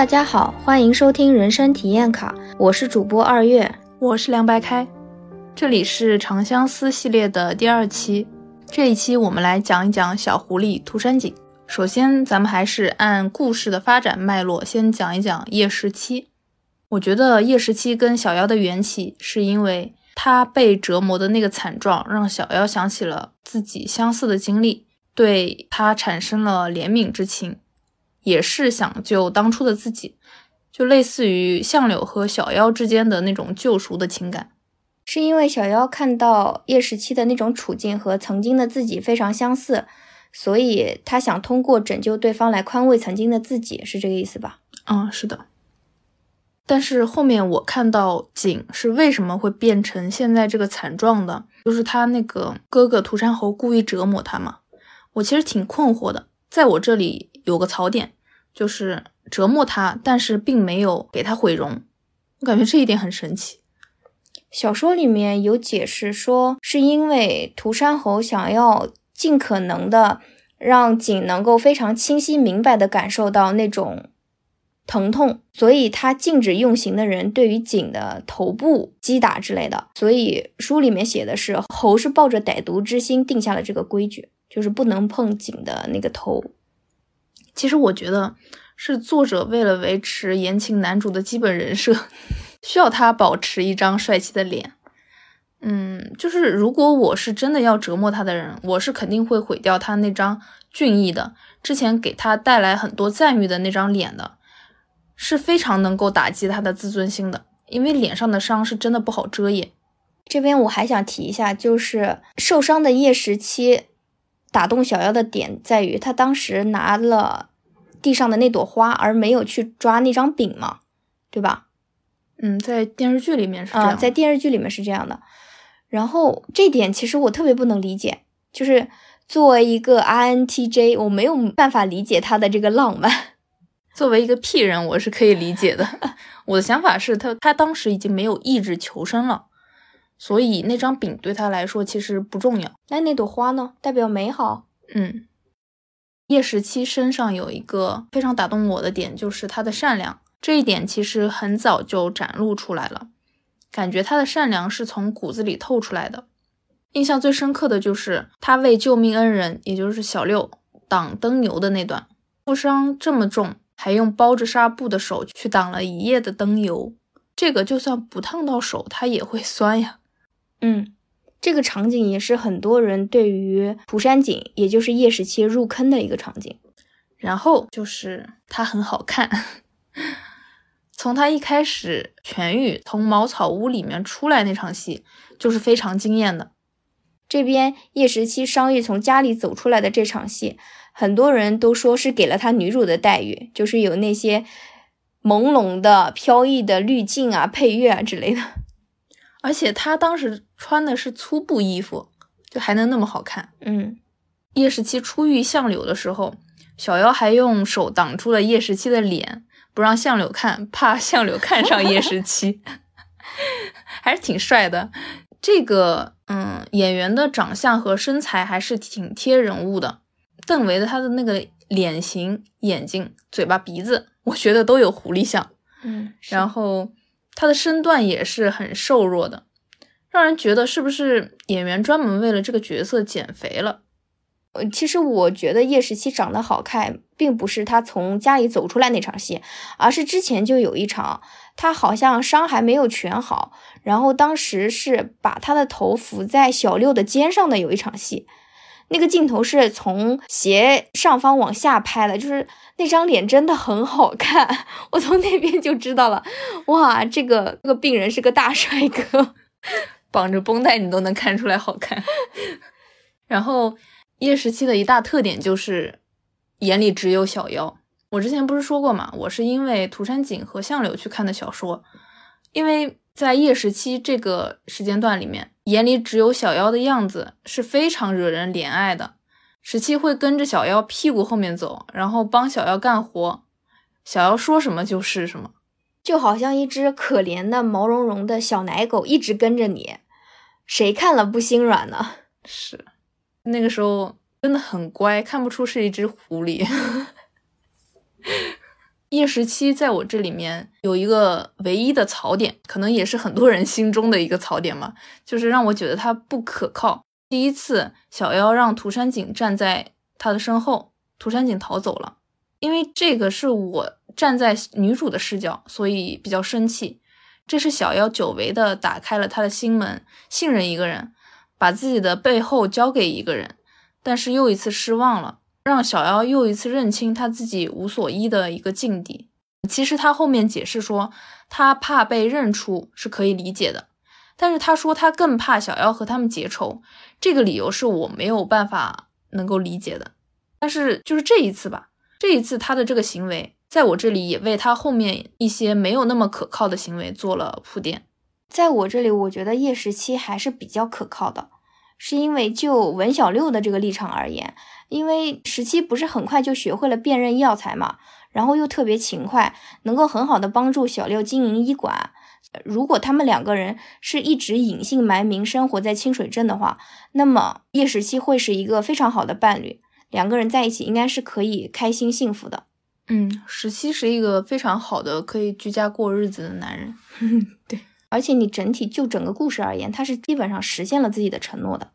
大家好，欢迎收听人生体验卡，我是主播二月，我是凉白开，这里是长相思系列的第二期，这一期我们来讲一讲小狐狸涂山璟。首先，咱们还是按故事的发展脉络，先讲一讲叶十七。我觉得叶十七跟小妖的缘起，是因为他被折磨的那个惨状，让小妖想起了自己相似的经历，对他产生了怜悯之情。也是想救当初的自己，就类似于相柳和小妖之间的那种救赎的情感。是因为小妖看到叶十七的那种处境和曾经的自己非常相似，所以他想通过拯救对方来宽慰曾经的自己，是这个意思吧？嗯，是的。但是后面我看到景是为什么会变成现在这个惨状的，就是他那个哥哥涂山侯故意折磨他嘛。我其实挺困惑的，在我这里。有个槽点，就是折磨他，但是并没有给他毁容。我感觉这一点很神奇。小说里面有解释说，是因为涂山侯想要尽可能的让景能够非常清晰明白的感受到那种疼痛，所以他禁止用刑的人对于景的头部击打之类的。所以书里面写的是，侯是抱着歹毒之心定下了这个规矩，就是不能碰景的那个头。其实我觉得是作者为了维持言情男主的基本人设，需要他保持一张帅气的脸。嗯，就是如果我是真的要折磨他的人，我是肯定会毁掉他那张俊逸的、之前给他带来很多赞誉的那张脸的，是非常能够打击他的自尊心的。因为脸上的伤是真的不好遮掩。这边我还想提一下，就是受伤的叶十七打动小妖的点在于，他当时拿了。地上的那朵花，而没有去抓那张饼嘛，对吧？嗯，在电视剧里面是这样，在电视剧里面是这样的。然后这点其实我特别不能理解，就是作为一个 INTJ，我没有办法理解他的这个浪漫。作为一个 P 人，我是可以理解的。我的想法是他，他当时已经没有意志求生了，所以那张饼对他来说其实不重要。那那朵花呢？代表美好？嗯。叶十七身上有一个非常打动我的点，就是他的善良。这一点其实很早就展露出来了，感觉他的善良是从骨子里透出来的。印象最深刻的就是他为救命恩人，也就是小六挡灯油的那段，负伤这么重，还用包着纱布的手去挡了一夜的灯油，这个就算不烫到手，他也会酸呀。嗯。这个场景也是很多人对于涂山璟，也就是叶十七入坑的一个场景。然后就是他很好看，从他一开始痊愈，从茅草屋里面出来那场戏，就是非常惊艳的。这边叶十七伤愈从家里走出来的这场戏，很多人都说是给了他女主的待遇，就是有那些朦胧的、飘逸的滤镜啊、配乐啊之类的。而且他当时穿的是粗布衣服，就还能那么好看。嗯，叶十七初遇相柳的时候，小妖还用手挡住了叶十七的脸，不让相柳看，怕相柳看上叶十七，还是挺帅的。这个，嗯，演员的长相和身材还是挺贴人物的。邓为的他的那个脸型、眼睛、嘴巴、鼻子，我觉得都有狐狸相。嗯，然后。他的身段也是很瘦弱的，让人觉得是不是演员专门为了这个角色减肥了？呃，其实我觉得叶十七长得好看，并不是他从家里走出来那场戏，而是之前就有一场，他好像伤还没有全好，然后当时是把他的头伏在小六的肩上的有一场戏。那个镜头是从斜上方往下拍的，就是那张脸真的很好看，我从那边就知道了，哇，这个这个病人是个大帅哥，绑着绷带你都能看出来好看。然后叶十七的一大特点就是眼里只有小妖。我之前不是说过嘛，我是因为涂山璟和相柳去看的小说，因为在叶十七这个时间段里面。眼里只有小妖的样子是非常惹人怜爱的。十七会跟着小妖屁股后面走，然后帮小妖干活，小妖说什么就是什么，就好像一只可怜的毛茸茸的小奶狗一直跟着你，谁看了不心软呢？是，那个时候真的很乖，看不出是一只狐狸。叶十七在我这里面有一个唯一的槽点，可能也是很多人心中的一个槽点嘛，就是让我觉得他不可靠。第一次，小妖让涂山璟站在他的身后，涂山璟逃走了，因为这个是我站在女主的视角，所以比较生气。这是小妖久违的打开了他的心门，信任一个人，把自己的背后交给一个人，但是又一次失望了。让小妖又一次认清他自己无所依的一个境地。其实他后面解释说，他怕被认出是可以理解的，但是他说他更怕小妖和他们结仇，这个理由是我没有办法能够理解的。但是就是这一次吧，这一次他的这个行为，在我这里也为他后面一些没有那么可靠的行为做了铺垫。在我这里，我觉得叶十七还是比较可靠的。是因为就文小六的这个立场而言，因为十七不是很快就学会了辨认药材嘛，然后又特别勤快，能够很好的帮助小六经营医馆。如果他们两个人是一直隐姓埋名生活在清水镇的话，那么叶十七会是一个非常好的伴侣，两个人在一起应该是可以开心幸福的。嗯，十七是一个非常好的可以居家过日子的男人。对。而且你整体就整个故事而言，他是基本上实现了自己的承诺的，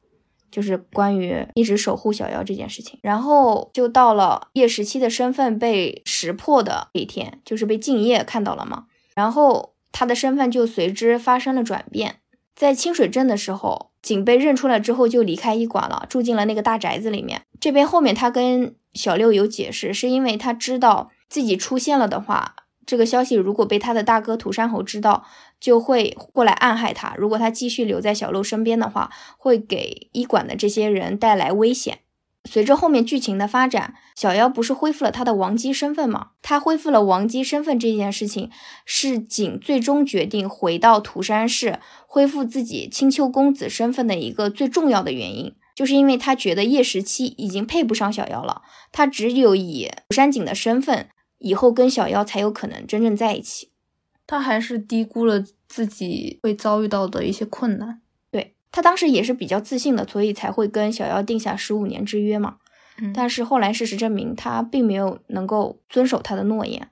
就是关于一直守护小妖这件事情。然后就到了叶十七的身份被识破的这一天，就是被敬业看到了嘛。然后他的身份就随之发生了转变。在清水镇的时候，景被认出来之后就离开医馆了，住进了那个大宅子里面。这边后面他跟小六有解释，是因为他知道自己出现了的话。这个消息如果被他的大哥土山侯知道，就会过来暗害他。如果他继续留在小六身边的话，会给医馆的这些人带来危险。随着后面剧情的发展，小妖不是恢复了他的王姬身份吗？他恢复了王姬身份这件事情，是景最终决定回到涂山市，恢复自己青丘公子身份的一个最重要的原因，就是因为他觉得叶十七已经配不上小妖了，他只有以土山璟的身份。以后跟小妖才有可能真正在一起，他还是低估了自己会遭遇到的一些困难。对他当时也是比较自信的，所以才会跟小妖定下十五年之约嘛。但是后来事实证明，他并没有能够遵守他的诺言。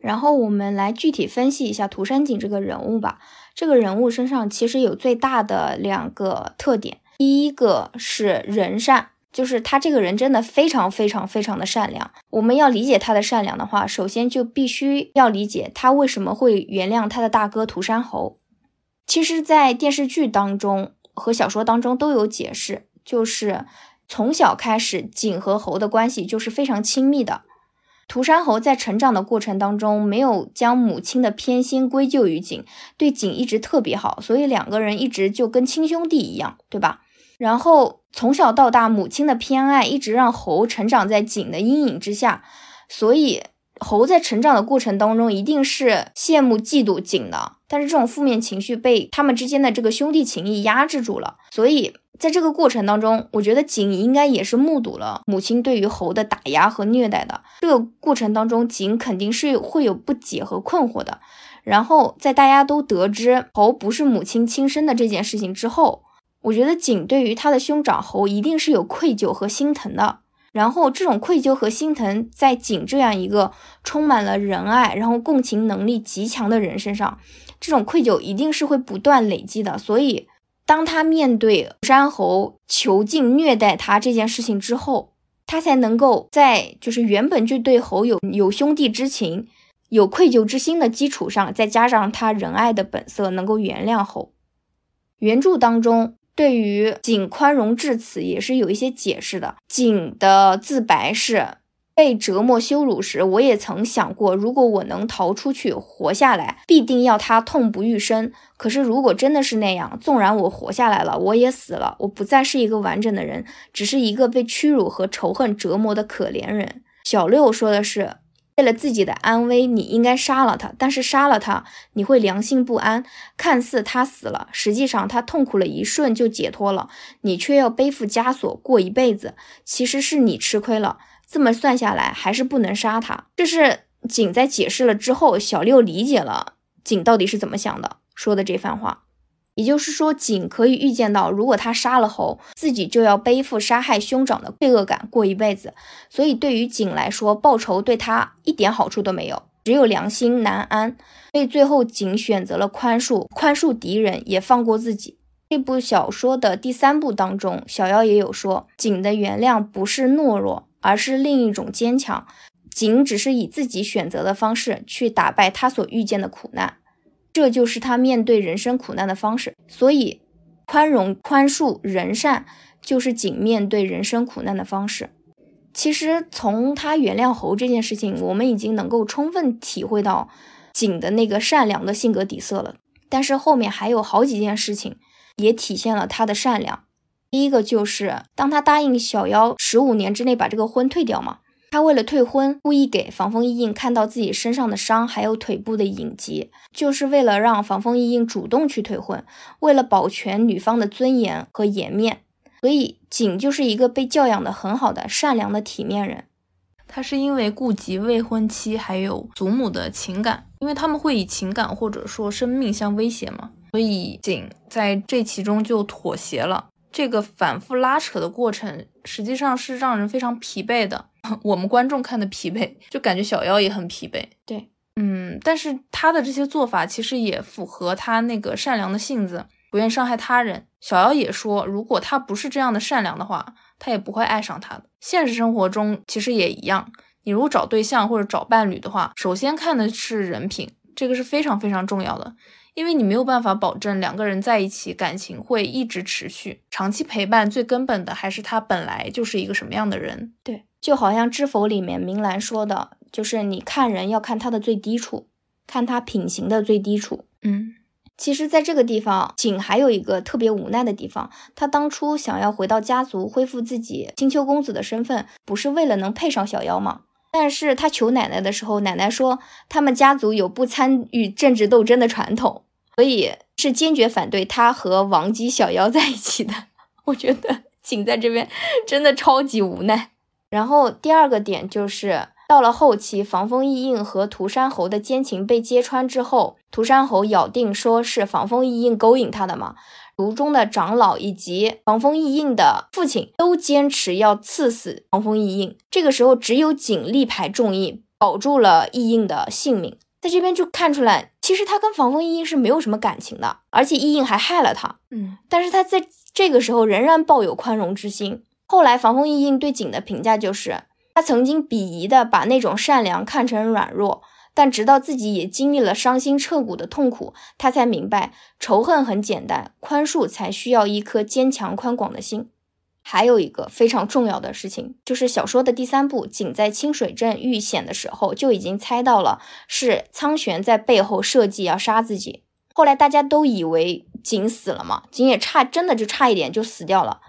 然后我们来具体分析一下涂山璟这个人物吧。这个人物身上其实有最大的两个特点，第一个是人善。就是他这个人真的非常非常非常的善良。我们要理解他的善良的话，首先就必须要理解他为什么会原谅他的大哥涂山侯。其实，在电视剧当中和小说当中都有解释，就是从小开始，景和侯的关系就是非常亲密的。涂山侯在成长的过程当中，没有将母亲的偏心归咎于景，对景一直特别好，所以两个人一直就跟亲兄弟一样，对吧？然后从小到大，母亲的偏爱一直让猴成长在景的阴影之下，所以猴在成长的过程当中一定是羡慕嫉妒景的。但是这种负面情绪被他们之间的这个兄弟情谊压制住了，所以在这个过程当中，我觉得景应该也是目睹了母亲对于猴的打压和虐待的。这个过程当中，景肯定是会有不解和困惑的。然后在大家都得知猴不是母亲亲生的这件事情之后。我觉得景对于他的兄长侯一定是有愧疚和心疼的，然后这种愧疚和心疼在景这样一个充满了仁爱，然后共情能力极强的人身上，这种愧疚一定是会不断累积的。所以，当他面对山侯囚禁虐待他这件事情之后，他才能够在就是原本就对侯有有兄弟之情、有愧疚之心的基础上，再加上他仁爱的本色，能够原谅侯。原著当中。对于景宽容至此，也是有一些解释的。景的自白是：被折磨羞辱时，我也曾想过，如果我能逃出去活下来，必定要他痛不欲生。可是如果真的是那样，纵然我活下来了，我也死了，我不再是一个完整的人，只是一个被屈辱和仇恨折磨的可怜人。小六说的是。为了自己的安危，你应该杀了他。但是杀了他，你会良心不安。看似他死了，实际上他痛苦了一瞬就解脱了，你却要背负枷锁过一辈子。其实是你吃亏了。这么算下来，还是不能杀他。这是景在解释了之后，小六理解了景到底是怎么想的，说的这番话。也就是说，景可以预见到，如果他杀了猴，自己就要背负杀害兄长的罪恶感过一辈子。所以，对于景来说，报仇对他一点好处都没有。只有良心难安，所以最后景选择了宽恕，宽恕敌人，也放过自己。这部小说的第三部当中，小妖也有说，景的原谅不是懦弱，而是另一种坚强。景只是以自己选择的方式去打败他所遇见的苦难，这就是他面对人生苦难的方式。所以，宽容、宽恕、仁善，就是景面对人生苦难的方式。其实，从他原谅猴这件事情，我们已经能够充分体会到景的那个善良的性格底色了。但是后面还有好几件事情。也体现了他的善良。第一个就是，当他答应小妖十五年之内把这个婚退掉嘛，他为了退婚，故意给防风一印看到自己身上的伤，还有腿部的隐疾，就是为了让防风一印主动去退婚，为了保全女方的尊严和颜面。所以，景就是一个被教养的很好的、善良的体面人。他是因为顾及未婚妻还有祖母的情感，因为他们会以情感或者说生命相威胁嘛。所以景在这其中就妥协了。这个反复拉扯的过程，实际上是让人非常疲惫的。我们观众看的疲惫，就感觉小妖也很疲惫。对，嗯，但是他的这些做法其实也符合他那个善良的性子，不愿伤害他人。小妖也说，如果他不是这样的善良的话，他也不会爱上他的。现实生活中其实也一样，你如果找对象或者找伴侣的话，首先看的是人品，这个是非常非常重要的。因为你没有办法保证两个人在一起感情会一直持续，长期陪伴最根本的还是他本来就是一个什么样的人。对，就好像《知否》里面明兰说的，就是你看人要看他的最低处，看他品行的最低处。嗯，其实，在这个地方，景还有一个特别无奈的地方，他当初想要回到家族，恢复自己青丘公子的身份，不是为了能配上小妖吗？但是他求奶奶的时候，奶奶说他们家族有不参与政治斗争的传统，所以是坚决反对他和王姬小妖在一起的。我觉得景在这边真的超级无奈。然后第二个点就是到了后期，防风异印和涂山侯的奸情被揭穿之后，涂山侯咬定说是防风异印勾引他的嘛。族中的长老以及防风异印的父亲都坚持要赐死防风异印。这个时候，只有景力排众议，保住了异印的性命。在这边就看出来，其实他跟防风异印是没有什么感情的，而且异印还害了他。嗯，但是他在这个时候仍然抱有宽容之心。后来，防风异印对景的评价就是，他曾经鄙夷的把那种善良看成软弱。但直到自己也经历了伤心彻骨的痛苦，他才明白仇恨很简单，宽恕才需要一颗坚强宽广的心。还有一个非常重要的事情，就是小说的第三部，景在清水镇遇险的时候就已经猜到了是苍玄在背后设计要杀自己。后来大家都以为景死了嘛，景也差真的就差一点就死掉了。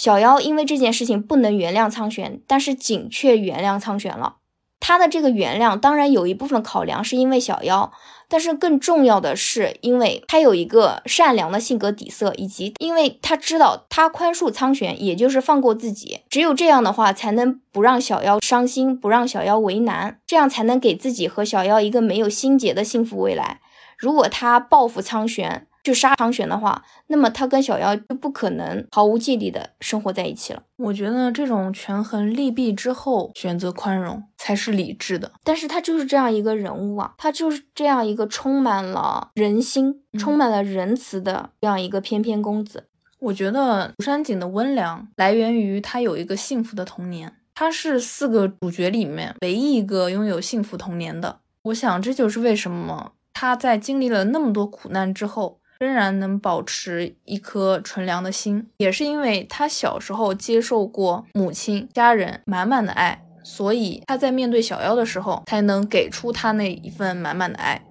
小妖因为这件事情不能原谅苍玄，但是景却原谅苍玄了。他的这个原谅，当然有一部分考量是因为小妖，但是更重要的是，因为他有一个善良的性格底色，以及因为他知道他宽恕苍玄，也就是放过自己，只有这样的话，才能不让小妖伤心，不让小妖为难，这样才能给自己和小妖一个没有心结的幸福未来。如果他报复苍玄，去杀长玄的话，那么他跟小妖就不可能毫无芥蒂的生活在一起了。我觉得这种权衡利弊之后选择宽容才是理智的。但是他就是这样一个人物啊，他就是这样一个充满了人心、充满了仁慈的这样一个翩翩公子。我觉得涂山璟的温良来源于他有一个幸福的童年，他是四个主角里面唯一一个拥有幸福童年的。我想这就是为什么他在经历了那么多苦难之后。仍然能保持一颗纯良的心，也是因为他小时候接受过母亲、家人满满的爱，所以他在面对小妖的时候，才能给出他那一份满满的爱。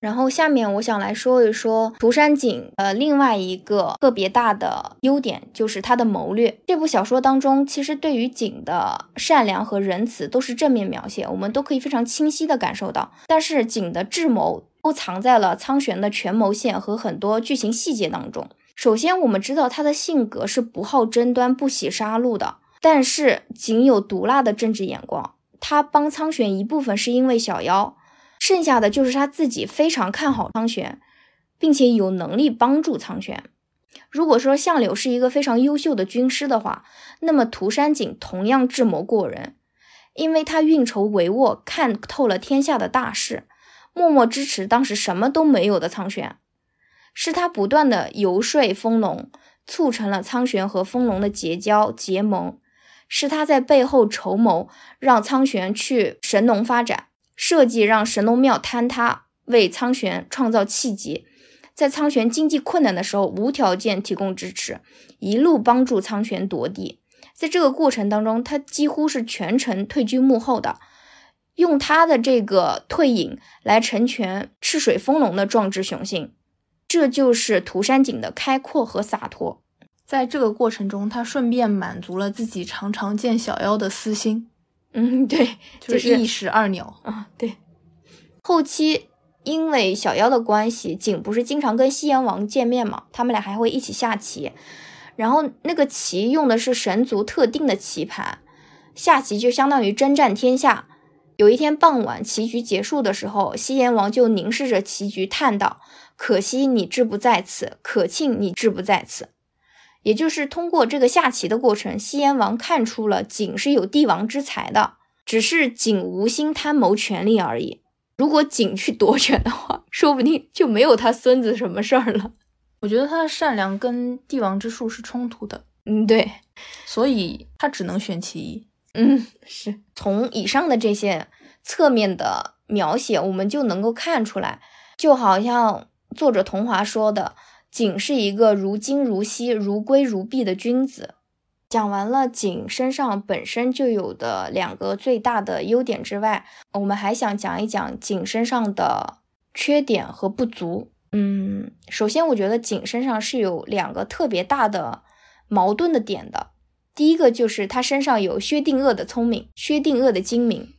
然后下面我想来说一说涂山璟呃另外一个特别大的优点，就是他的谋略。这部小说当中，其实对于璟的善良和仁慈都是正面描写，我们都可以非常清晰的感受到。但是璟的智谋。都藏在了苍玄的权谋线和很多剧情细节当中。首先，我们知道他的性格是不好争端、不喜杀戮的，但是仅有毒辣的政治眼光。他帮苍玄一部分是因为小妖，剩下的就是他自己非常看好苍玄，并且有能力帮助苍玄。如果说相柳是一个非常优秀的军师的话，那么涂山璟同样智谋过人。因为他运筹帷幄，看透了天下的大事，默默支持当时什么都没有的苍玄。是他不断的游说丰隆，促成了苍玄和丰隆的结交结盟。是他在背后筹谋，让苍玄去神农发展，设计让神农庙坍塌，为苍玄创造契机。在苍玄经济困难的时候，无条件提供支持，一路帮助苍玄夺地。在这个过程当中，他几乎是全程退居幕后的，用他的这个退隐来成全赤水丰隆的壮志雄心。这就是涂山璟的开阔和洒脱。在这个过程中，他顺便满足了自己常常见小妖的私心。嗯，对，就是一石二鸟啊。对，后期。因为小妖的关系，景不是经常跟西炎王见面嘛？他们俩还会一起下棋，然后那个棋用的是神族特定的棋盘，下棋就相当于征战天下。有一天傍晚，棋局结束的时候，西炎王就凝视着棋局，叹道：“可惜你志不在此，可庆你志不在此。”也就是通过这个下棋的过程，西炎王看出了景是有帝王之才的，只是景无心贪谋权力而已。如果景去夺权的话，说不定就没有他孙子什么事儿了。我觉得他的善良跟帝王之术是冲突的。嗯，对，所以他只能选其一。嗯，是从以上的这些侧面的描写，我们就能够看出来，就好像作者童华说的，景是一个如金如锡、如圭如璧的君子。讲完了景身上本身就有的两个最大的优点之外，我们还想讲一讲景身上的缺点和不足。嗯，首先我觉得景身上是有两个特别大的矛盾的点的。第一个就是他身上有薛定谔的聪明，薛定谔的精明，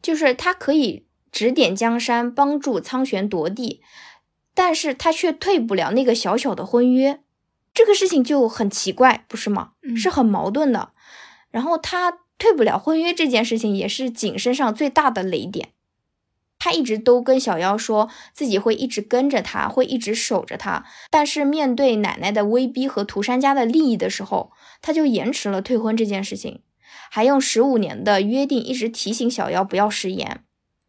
就是他可以指点江山，帮助苍玄夺地，但是他却退不了那个小小的婚约。这个事情就很奇怪，不是吗？是很矛盾的。然后他退不了婚约这件事情，也是景身上最大的雷点。他一直都跟小妖说自己会一直跟着他，会一直守着他。但是面对奶奶的威逼和涂山家的利益的时候，他就延迟了退婚这件事情，还用十五年的约定一直提醒小妖不要食言。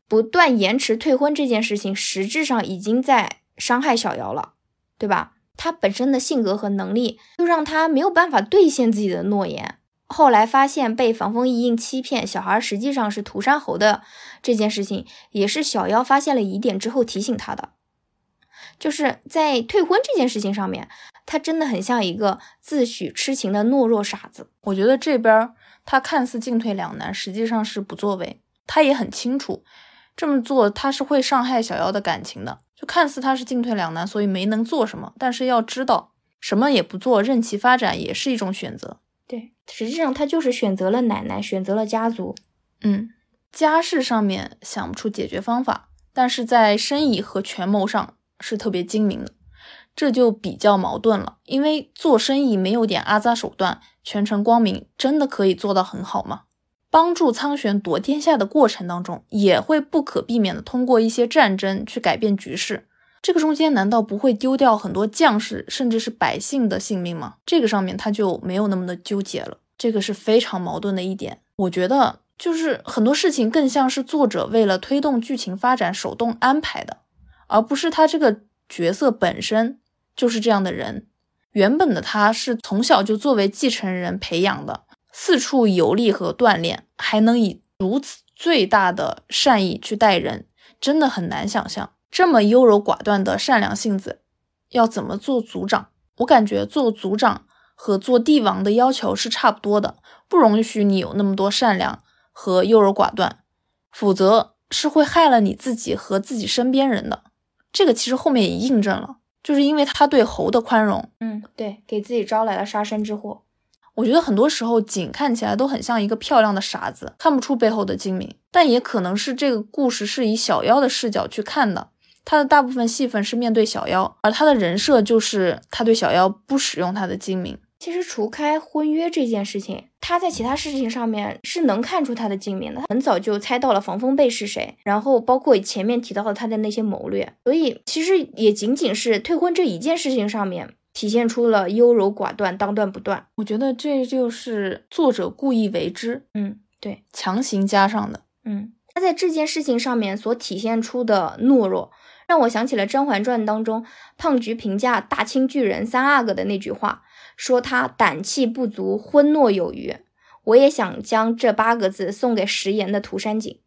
不断延迟退婚这件事情，实质上已经在伤害小妖了，对吧？他本身的性格和能力，又让他没有办法兑现自己的诺言。后来发现被防风一印欺骗，小孩实际上是涂山侯的这件事情，也是小妖发现了疑点之后提醒他的。就是在退婚这件事情上面，他真的很像一个自诩痴情的懦弱傻子。我觉得这边他看似进退两难，实际上是不作为。他也很清楚这么做他是会伤害小妖的感情的。就看似他是进退两难，所以没能做什么。但是要知道，什么也不做，任其发展也是一种选择。对，实际上他就是选择了奶奶，选择了家族。嗯，家事上面想不出解决方法，但是在生意和权谋上是特别精明的，这就比较矛盾了。因为做生意没有点阿扎手段，全程光明，真的可以做到很好吗？帮助苍玄夺天下的过程当中，也会不可避免的通过一些战争去改变局势。这个中间难道不会丢掉很多将士甚至是百姓的性命吗？这个上面他就没有那么的纠结了。这个是非常矛盾的一点。我觉得就是很多事情更像是作者为了推动剧情发展手动安排的，而不是他这个角色本身就是这样的人。原本的他是从小就作为继承人培养的。四处游历和锻炼，还能以如此最大的善意去待人，真的很难想象这么优柔寡断的善良性子要怎么做族长。我感觉做族长和做帝王的要求是差不多的，不容许你有那么多善良和优柔寡断，否则是会害了你自己和自己身边人的。这个其实后面也印证了，就是因为他对猴的宽容，嗯，对，给自己招来了杀身之祸。我觉得很多时候景看起来都很像一个漂亮的傻子，看不出背后的精明。但也可能是这个故事是以小妖的视角去看的，他的大部分戏份是面对小妖，而他的人设就是他对小妖不使用他的精明。其实除开婚约这件事情，他在其他事情上面是能看出他的精明的。他很早就猜到了防风背是谁，然后包括前面提到的他的那些谋略，所以其实也仅仅是退婚这一件事情上面。体现出了优柔寡断、当断不断。我觉得这就是作者故意为之。嗯，对，强行加上的。嗯，他在这件事情上面所体现出的懦弱，让我想起了《甄嬛传》当中胖菊评价大清巨人三阿哥的那句话，说他胆气不足，昏懦有余。我也想将这八个字送给食言的涂山璟。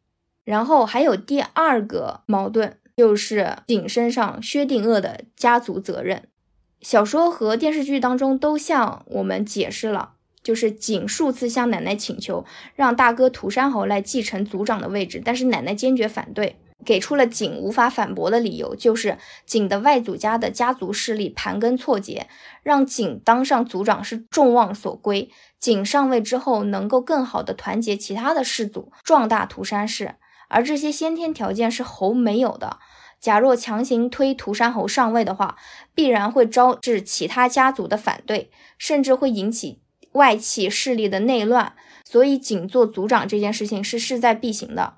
然后还有第二个矛盾，就是景身上薛定谔的家族责任。小说和电视剧当中都向我们解释了，就是景数次向奶奶请求让大哥涂山侯来继承族长的位置，但是奶奶坚决反对，给出了景无法反驳的理由，就是景的外祖家的家族势力盘根错节，让景当上族长是众望所归。景上位之后，能够更好的团结其他的氏族，壮大涂山氏，而这些先天条件是侯没有的。假若强行推涂山侯上位的话，必然会招致其他家族的反对，甚至会引起外戚势力的内乱。所以，仅做族长这件事情是势在必行的。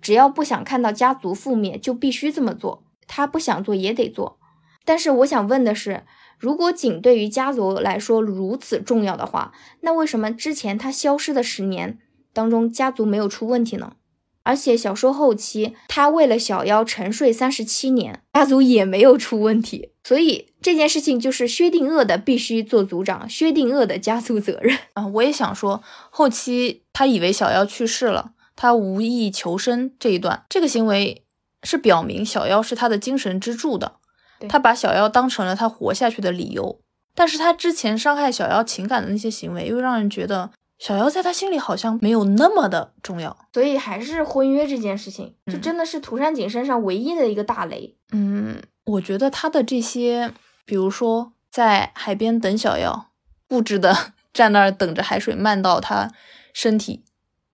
只要不想看到家族覆灭，就必须这么做。他不想做也得做。但是，我想问的是，如果仅对于家族来说如此重要的话，那为什么之前他消失的十年当中，家族没有出问题呢？而且小说后期，他为了小妖沉睡三十七年，家族也没有出问题，所以这件事情就是薛定谔的必须做族长，薛定谔的家族责任啊。我也想说，后期他以为小妖去世了，他无意求生这一段，这个行为是表明小妖是他的精神支柱的，他把小妖当成了他活下去的理由。但是他之前伤害小妖情感的那些行为，又让人觉得。小妖在他心里好像没有那么的重要，所以还是婚约这件事情，就真的是涂山璟身上唯一的一个大雷。嗯，我觉得他的这些，比如说在海边等小妖，固执的 站那儿等着海水漫到他身体，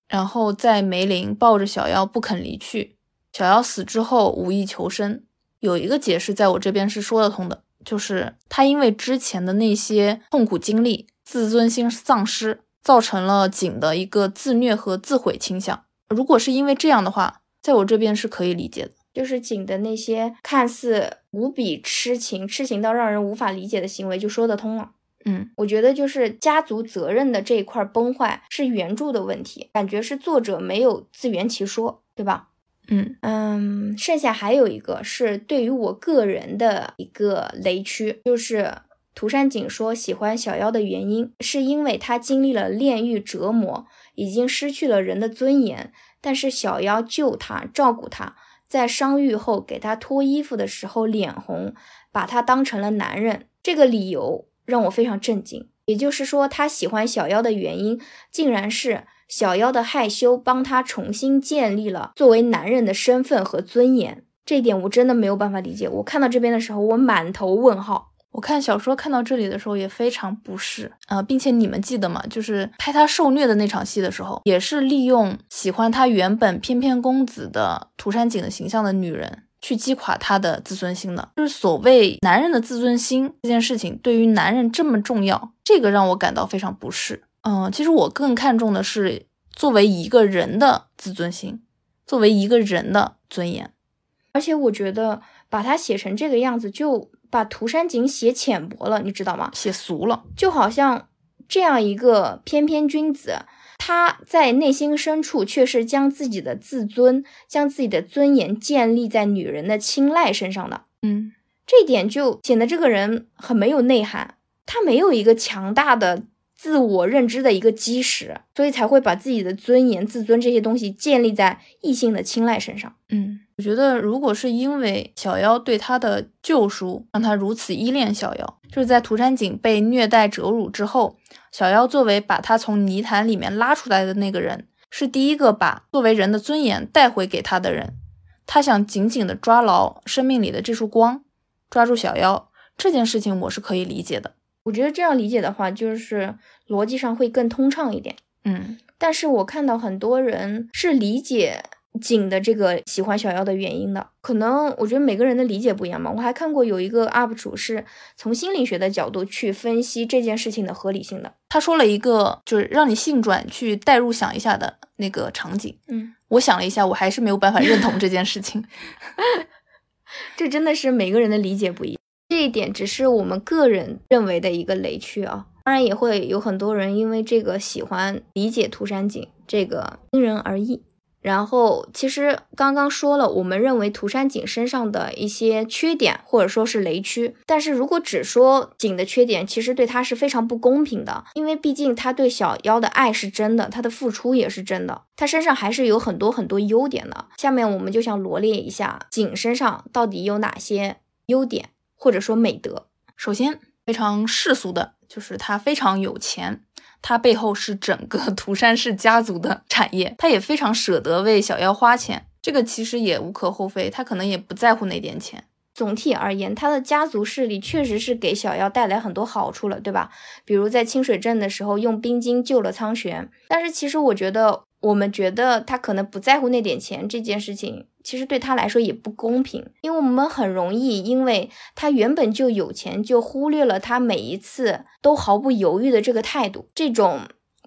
然后在梅林抱着小妖不肯离去，小妖死之后无意求生，有一个解释在我这边是说得通的，就是他因为之前的那些痛苦经历，自尊心丧失。造成了景的一个自虐和自毁倾向。如果是因为这样的话，在我这边是可以理解的。就是景的那些看似无比痴情、痴情到让人无法理解的行为，就说得通了。嗯，我觉得就是家族责任的这一块崩坏是原著的问题，感觉是作者没有自圆其说，对吧？嗯嗯，剩下还有一个是对于我个人的一个雷区，就是。涂山璟说喜欢小妖的原因，是因为他经历了炼狱折磨，已经失去了人的尊严。但是小妖救他，照顾他，在伤愈后给他脱衣服的时候脸红，把他当成了男人。这个理由让我非常震惊。也就是说，他喜欢小妖的原因，竟然是小妖的害羞帮他重新建立了作为男人的身份和尊严。这一点我真的没有办法理解。我看到这边的时候，我满头问号。我看小说看到这里的时候也非常不适啊，并且你们记得吗？就是拍他受虐的那场戏的时候，也是利用喜欢他原本翩翩公子的涂山璟的形象的女人去击垮他的自尊心的。就是所谓男人的自尊心这件事情，对于男人这么重要，这个让我感到非常不适。嗯，其实我更看重的是作为一个人的自尊心，作为一个人的尊严。而且我觉得把他写成这个样子就。把涂山璟写浅薄了，你知道吗？写俗了，就好像这样一个翩翩君子，他在内心深处却是将自己的自尊、将自己的尊严建立在女人的青睐身上的。嗯，这点就显得这个人很没有内涵，他没有一个强大的自我认知的一个基石，所以才会把自己的尊严、自尊这些东西建立在异性的青睐身上。嗯。我觉得，如果是因为小妖对他的救赎，让他如此依恋小妖，就是在涂山璟被虐待折辱之后，小妖作为把他从泥潭里面拉出来的那个人，是第一个把作为人的尊严带回给他的人。他想紧紧地抓牢生命里的这束光，抓住小妖这件事情，我是可以理解的。我觉得这样理解的话，就是逻辑上会更通畅一点。嗯，但是我看到很多人是理解。景的这个喜欢小妖的原因的，可能我觉得每个人的理解不一样嘛。我还看过有一个 UP 主是从心理学的角度去分析这件事情的合理性的。他说了一个就是让你性转去代入想一下的那个场景。嗯，我想了一下，我还是没有办法认同这件事情。这真的是每个人的理解不一样。这这一点只是我们个人认为的一个雷区啊。当然也会有很多人因为这个喜欢理解涂山璟，这个因人而异。然后，其实刚刚说了，我们认为涂山璟身上的一些缺点，或者说是雷区。但是如果只说璟的缺点，其实对他是非常不公平的，因为毕竟他对小妖的爱是真的，他的付出也是真的，他身上还是有很多很多优点的。下面我们就想罗列一下璟身上到底有哪些优点，或者说美德。首先，非常世俗的就是他非常有钱。他背后是整个 涂山氏家族的产业，他也非常舍得为小妖花钱，这个其实也无可厚非，他可能也不在乎那点钱。总体而言，他的家族势力确实是给小妖带来很多好处了，对吧？比如在清水镇的时候用冰晶救了苍玄，但是其实我觉得，我们觉得他可能不在乎那点钱这件事情。其实对他来说也不公平，因为我们很容易，因为他原本就有钱，就忽略了他每一次都毫不犹豫的这个态度，这种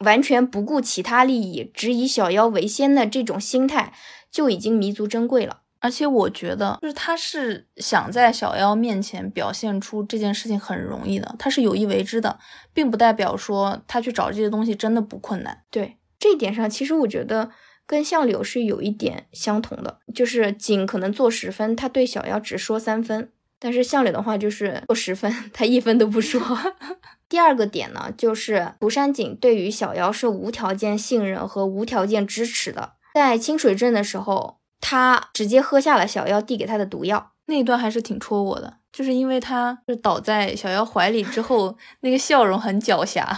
完全不顾其他利益，只以小妖为先的这种心态，就已经弥足珍贵了。而且我觉得，就是他是想在小妖面前表现出这件事情很容易的，他是有意为之的，并不代表说他去找这些东西真的不困难。对这一点上，其实我觉得。跟相柳是有一点相同的，就是景可能做十分，他对小妖只说三分，但是相柳的话就是做十分，他一分都不说。第二个点呢，就是涂山璟对于小妖是无条件信任和无条件支持的。在清水镇的时候，他直接喝下了小妖递给他的毒药，那一段还是挺戳我的，就是因为他是倒在小妖怀里之后，那个笑容很狡黠。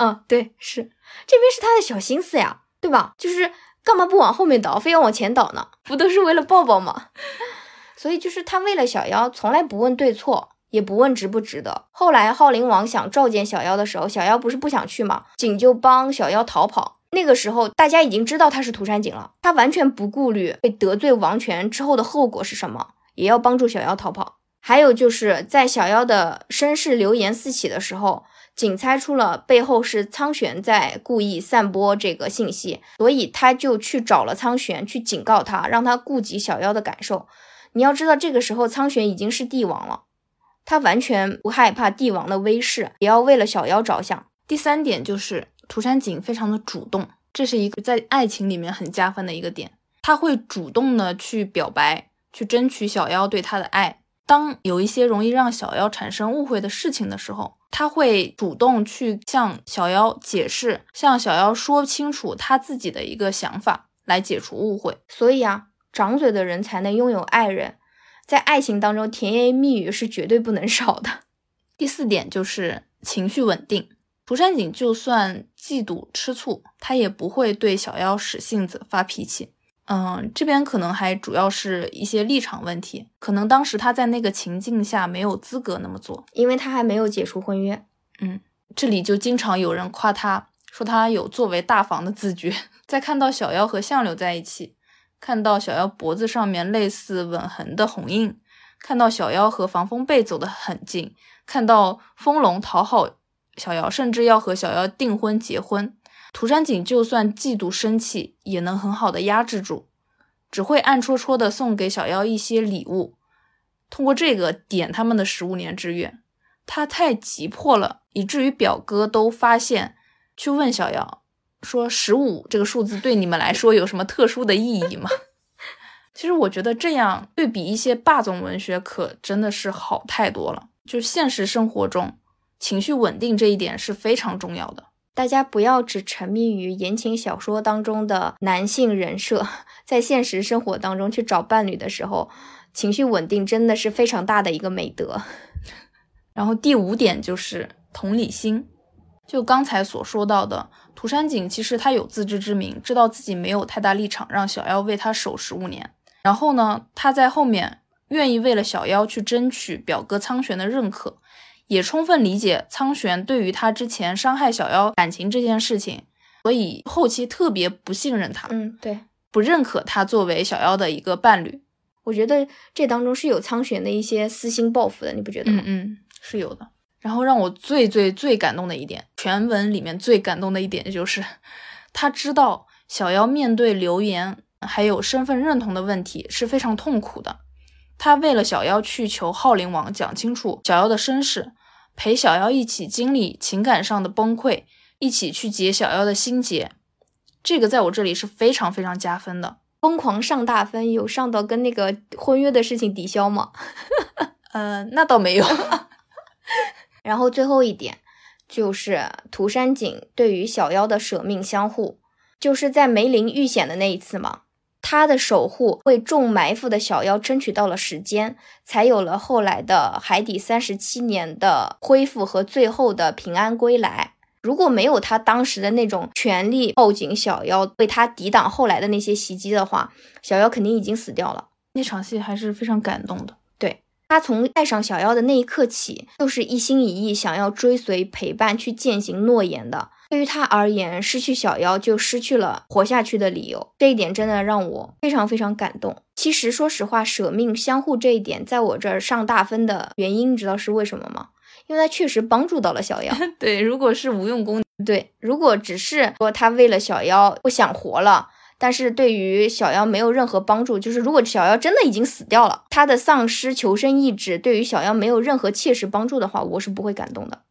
嗯，对，是这边是他的小心思呀，对吧？就是。干嘛不往后面倒，非要往前倒呢？不都是为了抱抱吗？所以就是他为了小妖，从来不问对错，也不问值不值得。后来浩灵王想召见小妖的时候，小妖不是不想去吗？景就帮小妖逃跑。那个时候大家已经知道他是涂山璟了，他完全不顾虑被得罪王权之后的后果是什么，也要帮助小妖逃跑。还有就是在小妖的身世流言四起的时候。仅猜出了背后是苍玄在故意散播这个信息，所以他就去找了苍玄，去警告他，让他顾及小妖的感受。你要知道，这个时候苍玄已经是帝王了，他完全不害怕帝王的威势，也要为了小妖着想。第三点就是涂山璟非常的主动，这是一个在爱情里面很加分的一个点，他会主动的去表白，去争取小妖对他的爱。当有一些容易让小妖产生误会的事情的时候。他会主动去向小妖解释，向小妖说清楚他自己的一个想法，来解除误会。所以啊，长嘴的人才能拥有爱人，在爱情当中，甜言蜜语是绝对不能少的。第四点就是情绪稳定。涂山璟就算嫉妒吃醋，他也不会对小妖使性子发脾气。嗯，这边可能还主要是一些立场问题，可能当时他在那个情境下没有资格那么做，因为他还没有解除婚约。嗯，这里就经常有人夸他，说他有作为大房的自觉。在看到小妖和相柳在一起，看到小妖脖子上面类似吻痕的红印，看到小妖和防风被走得很近，看到风龙讨好小妖，甚至要和小妖订婚结婚。涂山璟就算嫉妒生气，也能很好的压制住，只会暗戳戳的送给小妖一些礼物，通过这个点他们的十五年之约。他太急迫了，以至于表哥都发现，去问小妖说：“十五这个数字对你们来说有什么特殊的意义吗？” 其实我觉得这样对比一些霸总文学，可真的是好太多了。就现实生活中，情绪稳定这一点是非常重要的。大家不要只沉迷于言情小说当中的男性人设，在现实生活当中去找伴侣的时候，情绪稳定真的是非常大的一个美德。然后第五点就是同理心，就刚才所说到的，涂山璟其实他有自知之明，知道自己没有太大立场让小妖为他守十五年。然后呢，他在后面愿意为了小妖去争取表哥苍玄的认可。也充分理解苍玄对于他之前伤害小妖感情这件事情，所以后期特别不信任他，嗯，对，不认可他作为小妖的一个伴侣。我觉得这当中是有苍玄的一些私心报复的，你不觉得吗？嗯嗯，是有的。然后让我最最最感动的一点，全文里面最感动的一点就是，他知道小妖面对流言还有身份认同的问题是非常痛苦的。他为了小妖去求浩灵王讲清楚小妖的身世，陪小妖一起经历情感上的崩溃，一起去解小妖的心结。这个在我这里是非常非常加分的。疯狂上大分，有上到跟那个婚约的事情抵消吗？呃，那倒没有。然后最后一点就是涂山璟对于小妖的舍命相护，就是在梅林遇险的那一次嘛，他的守护为中埋伏的小妖争取到了时间，才有了后来的海底三十七年的恢复和最后的平安归来。如果没有他当时的那种全力抱紧小妖，为他抵挡后来的那些袭击的话，小妖肯定已经死掉了。那场戏还是非常感动的。对他从爱上小妖的那一刻起，就是一心一意想要追随、陪伴、去践行诺言的。对于他而言，失去小妖就失去了活下去的理由。这一点真的让我非常非常感动。其实，说实话，舍命相护这一点，在我这儿上大分的原因，你知道是为什么吗？因为他确实帮助到了小妖。对，如果是无用功，对，如果只是说他为了小妖不想活了，但是对于小妖没有任何帮助，就是如果小妖真的已经死掉了，他的丧失求生意志对于小妖没有任何切实帮助的话，我是不会感动的。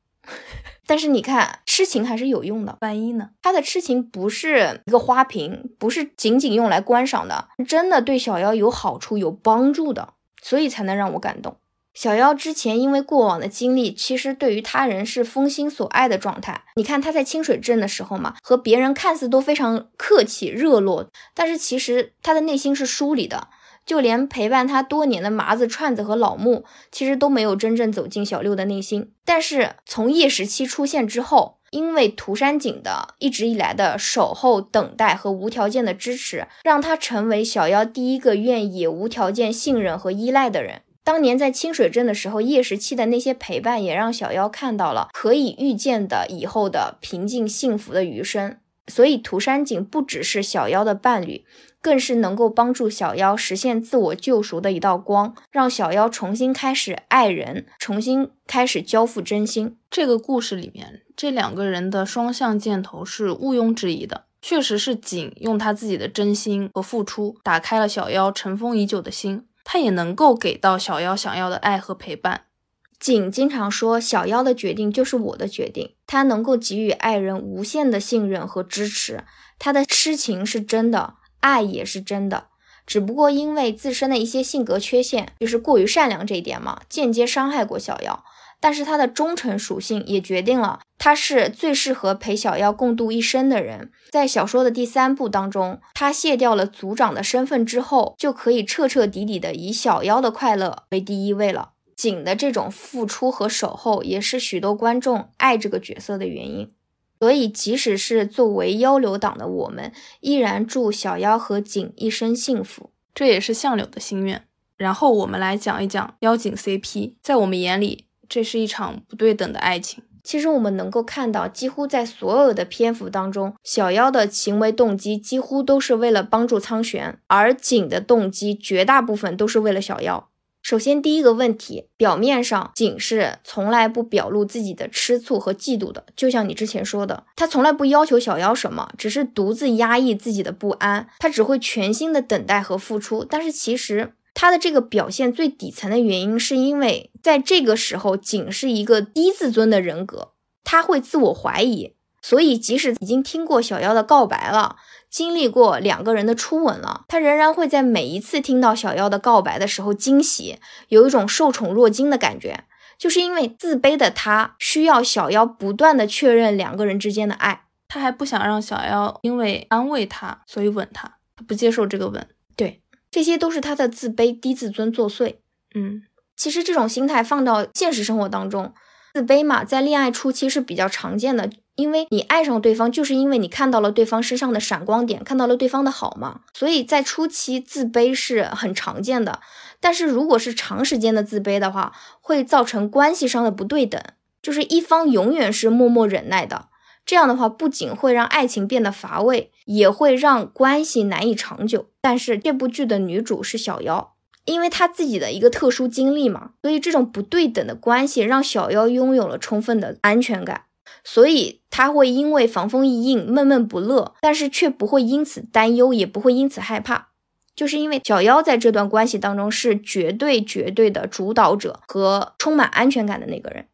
但是你看，痴情还是有用的。万一呢？他的痴情不是一个花瓶，不是仅仅用来观赏的，真的对小妖有好处、有帮助的，所以才能让我感动。小妖之前因为过往的经历，其实对于他人是封心所爱的状态。你看他在清水镇的时候嘛，和别人看似都非常客气热络，但是其实他的内心是疏离的。就连陪伴他多年的麻子串子和老木，其实都没有真正走进小六的内心。但是从叶时七出现之后，因为涂山璟的一直以来的守候、等待和无条件的支持，让他成为小妖第一个愿意无条件信任和依赖的人。当年在清水镇的时候，叶时七的那些陪伴，也让小妖看到了可以预见的以后的平静幸福的余生。所以涂山璟不只是小妖的伴侣，更是能够帮助小妖实现自我救赎的一道光，让小妖重新开始爱人，重新开始交付真心。这个故事里面，这两个人的双向箭头是毋庸置疑的，确实是景用他自己的真心和付出，打开了小妖尘封已久的心。他也能够给到小妖想要的爱和陪伴。景经常说，小妖的决定就是我的决定。他能够给予爱人无限的信任和支持，他的痴情是真的，爱也是真的。只不过因为自身的一些性格缺陷，就是过于善良这一点嘛，间接伤害过小妖。但是他的忠诚属性也决定了他是最适合陪小妖共度一生的人。在小说的第三部当中，他卸掉了族长的身份之后，就可以彻彻底底的以小妖的快乐为第一位了。景的这种付出和守候，也是许多观众爱这个角色的原因。所以，即使是作为妖流党的我们，依然祝小妖和景一生幸福。这也是相柳的心愿。然后我们来讲一讲妖景 CP，在我们眼里。这是一场不对等的爱情。其实我们能够看到，几乎在所有的篇幅当中，小妖的行为动机几乎都是为了帮助苍玄，而景的动机绝大部分都是为了小妖。首先，第一个问题，表面上景是从来不表露自己的吃醋和嫉妒的，就像你之前说的，他从来不要求小妖什么，只是独自压抑自己的不安，他只会全心的等待和付出。但是其实。他的这个表现最底层的原因，是因为在这个时候，景是一个低自尊的人格，他会自我怀疑，所以即使已经听过小妖的告白了，经历过两个人的初吻了，他仍然会在每一次听到小妖的告白的时候惊喜，有一种受宠若惊的感觉，就是因为自卑的他需要小妖不断的确认两个人之间的爱，他还不想让小妖因为安慰他，所以吻他，他不接受这个吻。对这些都是他的自卑、低自尊作祟。嗯，其实这种心态放到现实生活当中，自卑嘛，在恋爱初期是比较常见的。因为你爱上对方，就是因为你看到了对方身上的闪光点，看到了对方的好嘛。所以在初期自卑是很常见的。但是如果是长时间的自卑的话，会造成关系上的不对等，就是一方永远是默默忍耐的。这样的话，不仅会让爱情变得乏味，也会让关系难以长久。但是这部剧的女主是小妖，因为她自己的一个特殊经历嘛，所以这种不对等的关系让小妖拥有了充分的安全感，所以他会因为防风一应闷闷不乐，但是却不会因此担忧，也不会因此害怕。就是因为小妖在这段关系当中是绝对绝对的主导者和充满安全感的那个人。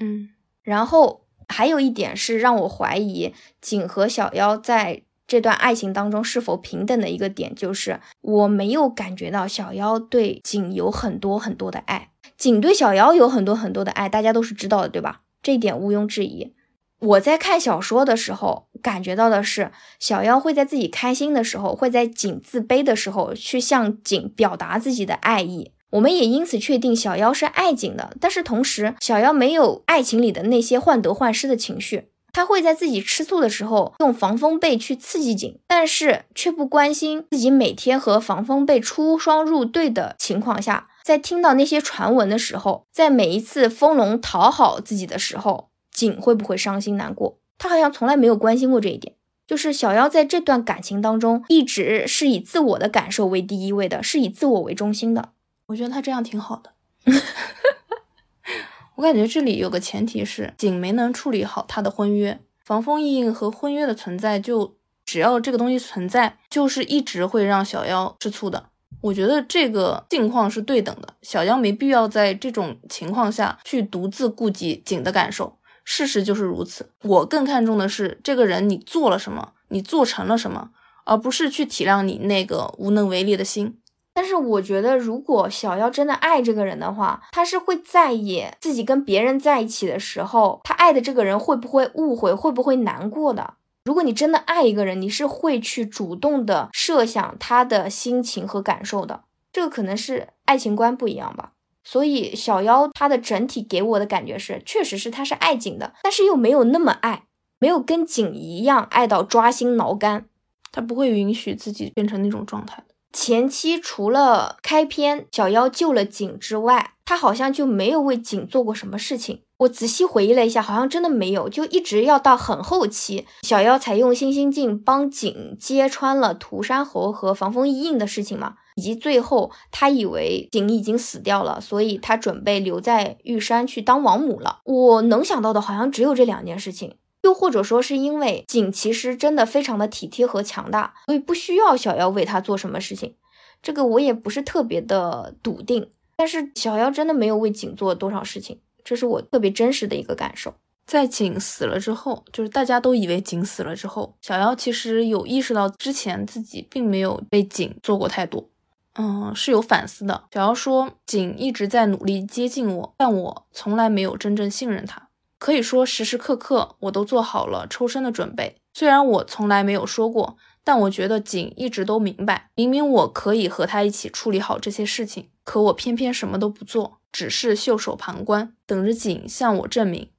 嗯，然后还有一点是让我怀疑景和小妖在这段爱情当中是否平等的一个点，就是我没有感觉到小妖对景有很多很多的爱，景对小妖有很多很多的爱，大家都是知道的，对吧？这一点毋庸置疑。我在看小说的时候，感觉到的是小妖会在自己开心的时候，会在景自卑的时候去向景表达自己的爱意。我们也因此确定小妖是爱景的，但是同时，小妖没有爱情里的那些患得患失的情绪。他会在自己吃醋的时候用防风被去刺激景，但是却不关心自己每天和防风被出双入对的情况下，在听到那些传闻的时候，在每一次风龙讨好自己的时候。景会不会伤心难过？他好像从来没有关心过这一点。就是小妖在这段感情当中，一直是以自我的感受为第一位的，是以自我为中心的。我觉得他这样挺好的。我感觉这里有个前提是景没能处理好他的婚约，防风印和婚约的存在，就只要这个东西存在，就是一直会让小妖吃醋的。我觉得这个境况是对等的，小妖没必要在这种情况下去独自顾及景的感受。事实就是如此。我更看重的是这个人，你做了什么，你做成了什么，而不是去体谅你那个无能为力的心。但是我觉得，如果小妖真的爱这个人的话，他是会在意自己跟别人在一起的时候，他爱的这个人会不会误会，会不会难过的。如果你真的爱一个人，你是会去主动的设想他的心情和感受的。这个可能是爱情观不一样吧。所以小妖他的整体给我的感觉是，确实是他是爱景的，但是又没有那么爱，没有跟景一样爱到抓心挠肝，他不会允许自己变成那种状态的。前期除了开篇小妖救了景之外，他好像就没有为景做过什么事情。我仔细回忆了一下，好像真的没有，就一直要到很后期，小妖才用星星镜帮景揭穿了涂山猴和防风衣印的事情嘛。以及最后，他以为景已经死掉了，所以他准备留在玉山去当王母了。我能想到的，好像只有这两件事情。又或者说，是因为景其实真的非常的体贴和强大，所以不需要小妖为他做什么事情。这个我也不是特别的笃定。但是小妖真的没有为景做多少事情，这是我特别真实的一个感受。在景死了之后，就是大家都以为景死了之后，小妖其实有意识到之前自己并没有被景做过太多。嗯，是有反思的。小妖说，景一直在努力接近我，但我从来没有真正信任他。可以说，时时刻刻我都做好了抽身的准备。虽然我从来没有说过，但我觉得景一直都明白。明明我可以和他一起处理好这些事情，可我偏偏什么都不做，只是袖手旁观，等着景向我证明。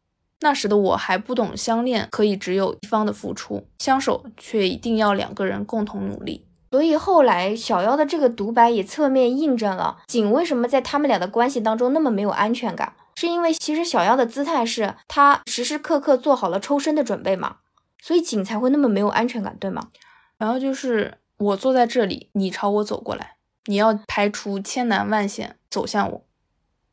那时的我还不懂，相恋可以只有一方的付出，相守却一定要两个人共同努力。所以后来小妖的这个独白也侧面印证了景为什么在他们俩的关系当中那么没有安全感，是因为其实小妖的姿态是他时时刻刻做好了抽身的准备嘛，所以景才会那么没有安全感，对吗？然后就是我坐在这里，你朝我走过来，你要排除千难万险走向我，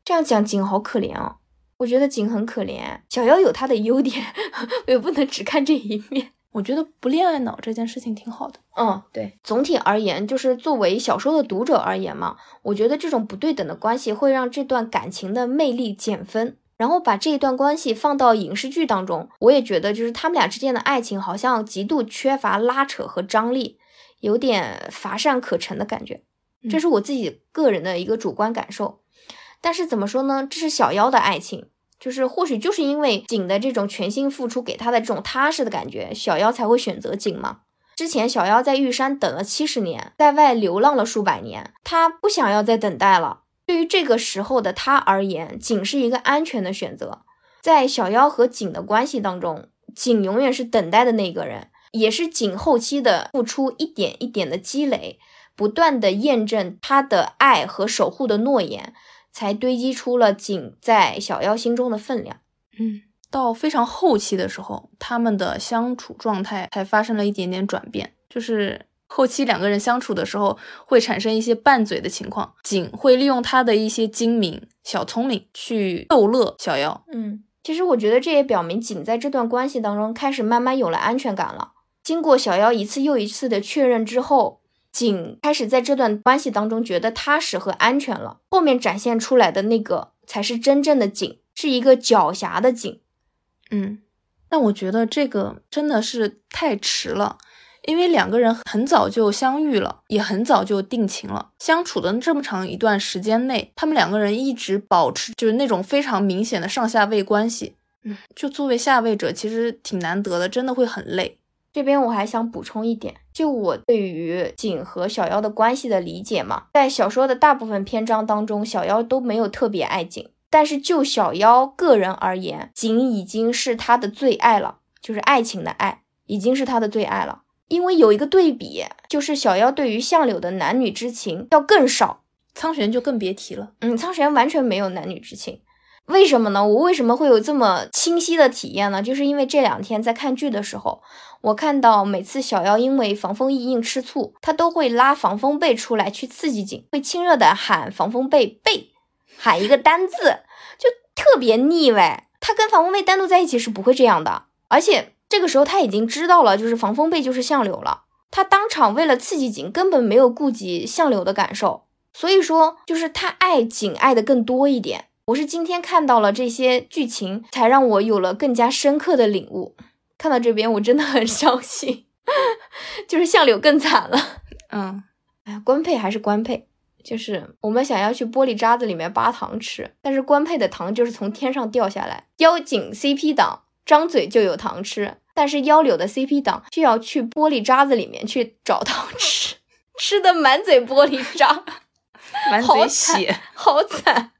这样讲景好可怜哦，我觉得景很可怜，小妖有他的优点，我也不能只看这一面。我觉得不恋爱脑这件事情挺好的。嗯，对，总体而言，就是作为小说的读者而言嘛，我觉得这种不对等的关系会让这段感情的魅力减分。然后把这一段关系放到影视剧当中，我也觉得就是他们俩之间的爱情好像极度缺乏拉扯和张力，有点乏善可陈的感觉。这是我自己个人的一个主观感受。但是怎么说呢？这是小妖的爱情。就是或许就是因为景的这种全心付出给他的这种踏实的感觉，小妖才会选择景嘛。之前小妖在玉山等了七十年，在外流浪了数百年，他不想要再等待了。对于这个时候的他而言，景是一个安全的选择。在小妖和景的关系当中，景永远是等待的那个人，也是景后期的付出一点一点的积累，不断的验证他的爱和守护的诺言。才堆积出了景在小妖心中的分量。嗯，到非常后期的时候，他们的相处状态才发生了一点点转变。就是后期两个人相处的时候，会产生一些拌嘴的情况。景会利用他的一些精明、小聪明去逗乐小妖。嗯，其实我觉得这也表明景在这段关系当中开始慢慢有了安全感了。经过小妖一次又一次的确认之后。景开始在这段关系当中觉得踏实和安全了，后面展现出来的那个才是真正的景，是一个狡黠的景。嗯，但我觉得这个真的是太迟了，因为两个人很早就相遇了，也很早就定情了，相处的这么长一段时间内，他们两个人一直保持就是那种非常明显的上下位关系。嗯，就作为下位者，其实挺难得的，真的会很累。这边我还想补充一点，就我对于景和小妖的关系的理解嘛，在小说的大部分篇章当中，小妖都没有特别爱景，但是就小妖个人而言，景已经是他的最爱了，就是爱情的爱，已经是他的最爱了。因为有一个对比，就是小妖对于相柳的男女之情要更少，苍玄就更别提了。嗯，苍玄完全没有男女之情。为什么呢？我为什么会有这么清晰的体验呢？就是因为这两天在看剧的时候，我看到每次小妖因为防风意硬吃醋，他都会拉防风被出来去刺激景，会亲热的喊防风被被，喊一个单字，就特别腻歪。他跟防风被单独在一起是不会这样的，而且这个时候他已经知道了，就是防风被就是相柳了。他当场为了刺激景，根本没有顾及相柳的感受，所以说就是他爱景爱的更多一点。我是今天看到了这些剧情，才让我有了更加深刻的领悟。看到这边，我真的很伤心，就是相柳更惨了。嗯，哎呀，官配还是官配，就是我们想要去玻璃渣子里面扒糖吃，但是官配的糖就是从天上掉下来。妖精 CP 党张嘴就有糖吃，但是妖柳的 CP 党却要去玻璃渣子里面去找糖吃，吃的满嘴玻璃渣，满嘴血，好惨。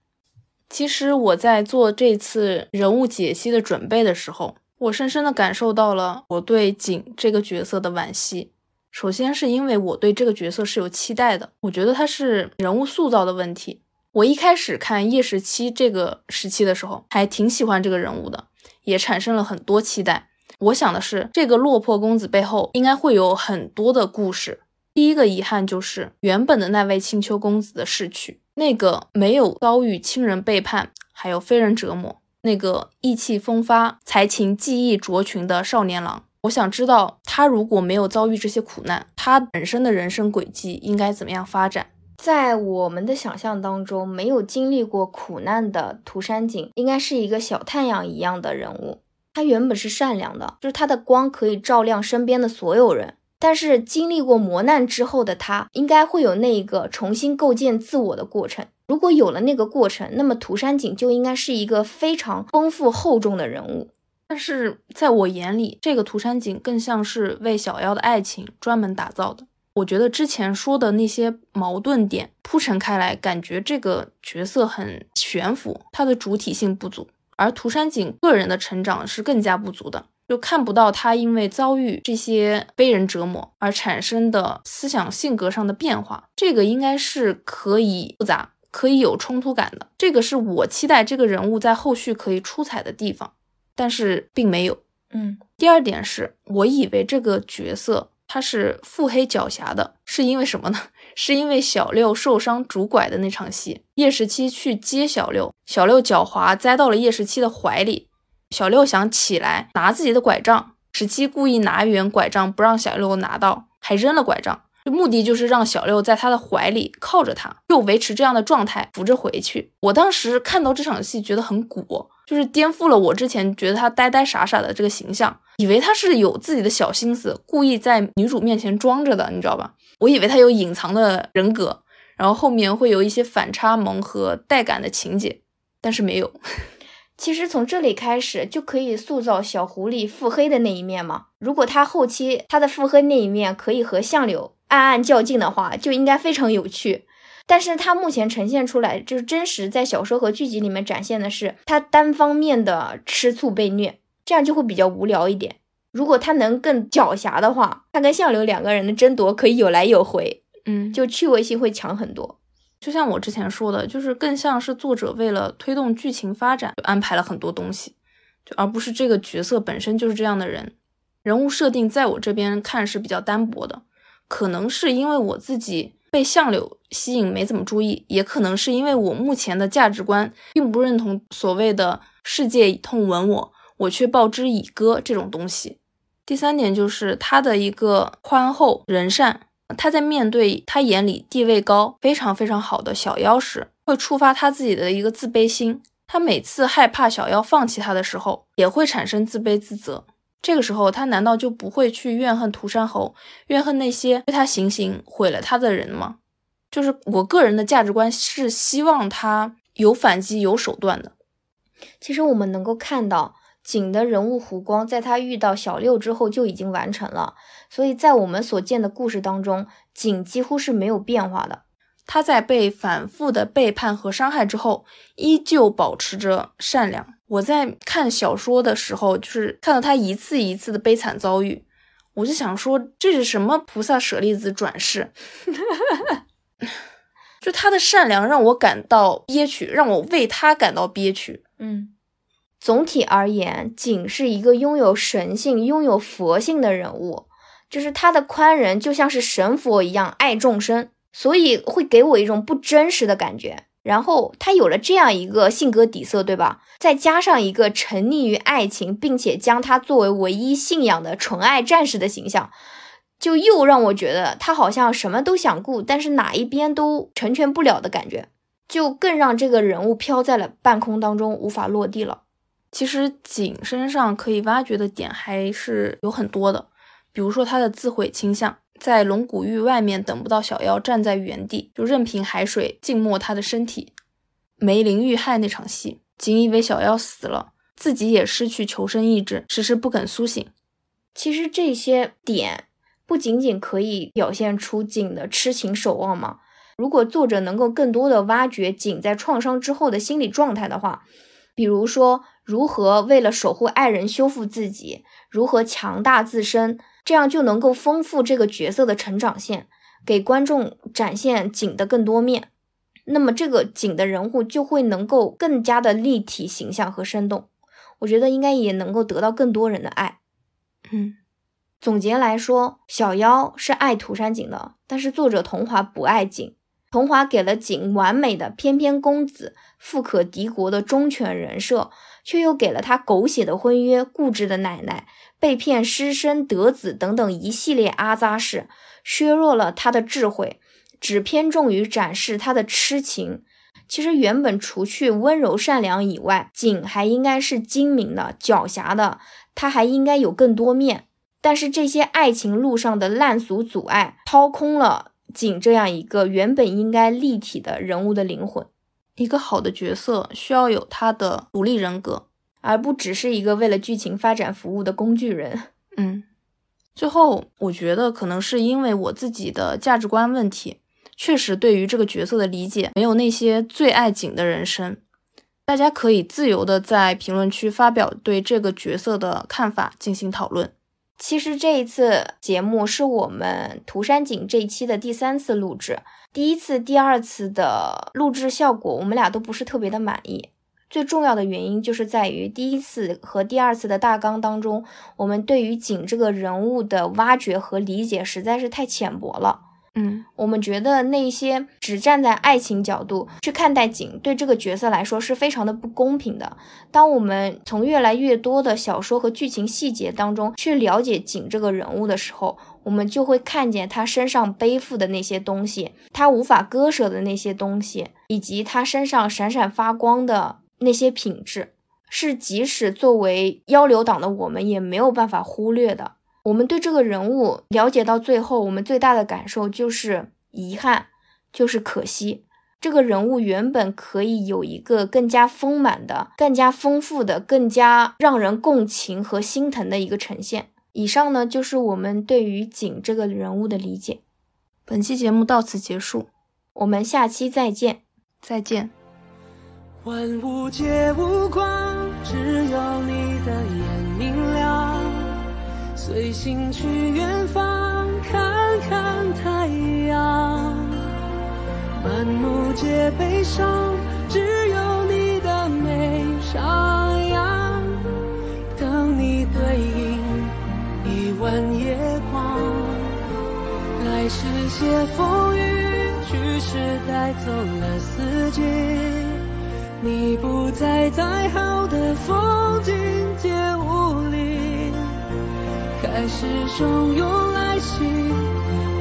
其实我在做这次人物解析的准备的时候，我深深的感受到了我对景这个角色的惋惜。首先是因为我对这个角色是有期待的，我觉得他是人物塑造的问题。我一开始看叶十七这个时期的时候，还挺喜欢这个人物的，也产生了很多期待。我想的是，这个落魄公子背后应该会有很多的故事。第一个遗憾就是原本的那位青丘公子的逝去。那个没有遭遇亲人背叛，还有非人折磨，那个意气风发、才情技艺卓群的少年郎，我想知道他如果没有遭遇这些苦难，他本身的人生轨迹应该怎么样发展？在我们的想象当中，没有经历过苦难的涂山璟，应该是一个小太阳一样的人物。他原本是善良的，就是他的光可以照亮身边的所有人。但是经历过磨难之后的他，应该会有那一个重新构建自我的过程。如果有了那个过程，那么涂山璟就应该是一个非常丰富厚重的人物。但是在我眼里，这个涂山璟更像是为小妖的爱情专门打造的。我觉得之前说的那些矛盾点铺陈开来，感觉这个角色很悬浮，他的主体性不足。而涂山璟个人的成长是更加不足的。就看不到他因为遭遇这些被人折磨而产生的思想性格上的变化，这个应该是可以复杂、可以有冲突感的。这个是我期待这个人物在后续可以出彩的地方，但是并没有。嗯，第二点是我以为这个角色他是腹黑狡黠的，是因为什么呢？是因为小六受伤拄拐的那场戏，叶十七去接小六，小六狡猾栽到了叶十七的怀里。小六想起来拿自己的拐杖，十七故意拿远拐杖不让小六拿到，还扔了拐杖，目的就是让小六在他的怀里靠着他，就维持这样的状态扶着回去。我当时看到这场戏觉得很鼓，就是颠覆了我之前觉得他呆呆傻傻的这个形象，以为他是有自己的小心思，故意在女主面前装着的，你知道吧？我以为他有隐藏的人格，然后后面会有一些反差萌和带感的情节，但是没有。其实从这里开始就可以塑造小狐狸腹黑的那一面嘛。如果他后期他的腹黑那一面可以和相柳暗暗较劲的话，就应该非常有趣。但是他目前呈现出来就是真实，在小说和剧集里面展现的是他单方面的吃醋被虐，这样就会比较无聊一点。如果他能更狡黠的话，他跟相柳两个人的争夺可以有来有回，嗯，就趣味性会强很多。就像我之前说的，就是更像是作者为了推动剧情发展，安排了很多东西，就而不是这个角色本身就是这样的人。人物设定在我这边看是比较单薄的，可能是因为我自己被相柳吸引没怎么注意，也可能是因为我目前的价值观并不认同所谓的“世界以痛吻我，我却报之以歌”这种东西。第三点就是他的一个宽厚仁善。他在面对他眼里地位高、非常非常好的小妖时，会触发他自己的一个自卑心。他每次害怕小妖放弃他的时候，也会产生自卑自责。这个时候，他难道就不会去怨恨涂山侯，怨恨那些对他行刑毁了他的人吗？就是我个人的价值观是希望他有反击、有手段的。其实我们能够看到景的人物弧光，在他遇到小六之后就已经完成了。所以在我们所见的故事当中，景几乎是没有变化的。他在被反复的背叛和伤害之后，依旧保持着善良。我在看小说的时候，就是看到他一次一次的悲惨遭遇，我就想说，这是什么菩萨舍利子转世？就他的善良让我感到憋屈，让我为他感到憋屈。嗯，总体而言，景是一个拥有神性、拥有佛性的人物，就是他的宽仁就像是神佛一样爱众生。所以会给我一种不真实的感觉。然后他有了这样一个性格底色，对吧？再加上一个沉溺于爱情，并且将他作为唯一信仰的纯爱战士的形象，就又让我觉得他好像什么都想顾，但是哪一边都成全不了的感觉，就更让这个人物飘在了半空当中，无法落地了。其实景身上可以挖掘的点还是有很多的，比如说他的自毁倾向。在龙骨域外面等不到小妖，站在原地就任凭海水浸没他的身体。梅林遇害那场戏，仅以为小妖死了，自己也失去求生意志，迟迟不肯苏醒。其实这些点不仅仅可以表现出景的痴情守望吗？如果作者能够更多的挖掘景在创伤之后的心理状态的话，比如说如何为了守护爱人修复自己，如何强大自身。这样就能够丰富这个角色的成长线，给观众展现景的更多面。那么这个景的人物就会能够更加的立体形象和生动。我觉得应该也能够得到更多人的爱。嗯，总结来说，小妖是爱涂山璟的，但是作者桐华不爱景。桐华给了景完美的翩翩公子、富可敌国的忠犬人设，却又给了他狗血的婚约、固执的奶奶。被骗失身得子等等一系列阿扎事，削弱了他的智慧，只偏重于展示他的痴情。其实原本除去温柔善良以外，景还应该是精明的、狡黠的，他还应该有更多面。但是这些爱情路上的烂俗阻碍，掏空了景这样一个原本应该立体的人物的灵魂。一个好的角色需要有他的独立人格。而不只是一个为了剧情发展服务的工具人。嗯，最后我觉得可能是因为我自己的价值观问题，确实对于这个角色的理解没有那些最爱景的人生。大家可以自由的在评论区发表对这个角色的看法进行讨论。其实这一次节目是我们涂山璟这一期的第三次录制，第一次、第二次的录制效果我们俩都不是特别的满意。最重要的原因就是在于第一次和第二次的大纲当中，我们对于景这个人物的挖掘和理解实在是太浅薄了。嗯，我们觉得那些只站在爱情角度去看待景，对这个角色来说是非常的不公平的。当我们从越来越多的小说和剧情细节当中去了解景这个人物的时候，我们就会看见他身上背负的那些东西，他无法割舍的那些东西，以及他身上闪闪发光的。那些品质是即使作为幺流党的我们也没有办法忽略的。我们对这个人物了解到最后，我们最大的感受就是遗憾，就是可惜。这个人物原本可以有一个更加丰满的、更加丰富的、更加让人共情和心疼的一个呈现。以上呢，就是我们对于景这个人物的理解。本期节目到此结束，我们下期再见，再见。万物皆无光，只有你的眼明亮。随心去远方，看看太阳。满目皆悲伤，只有你的眉上扬。等你对影一弯夜光，来时携风雨，去时带走了四季。你不在再好的风景皆无力开始汹涌来袭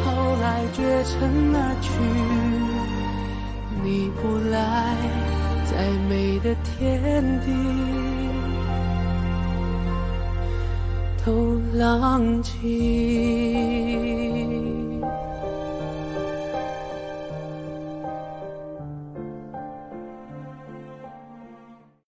后来绝尘而去你不来再美的天地都浪藉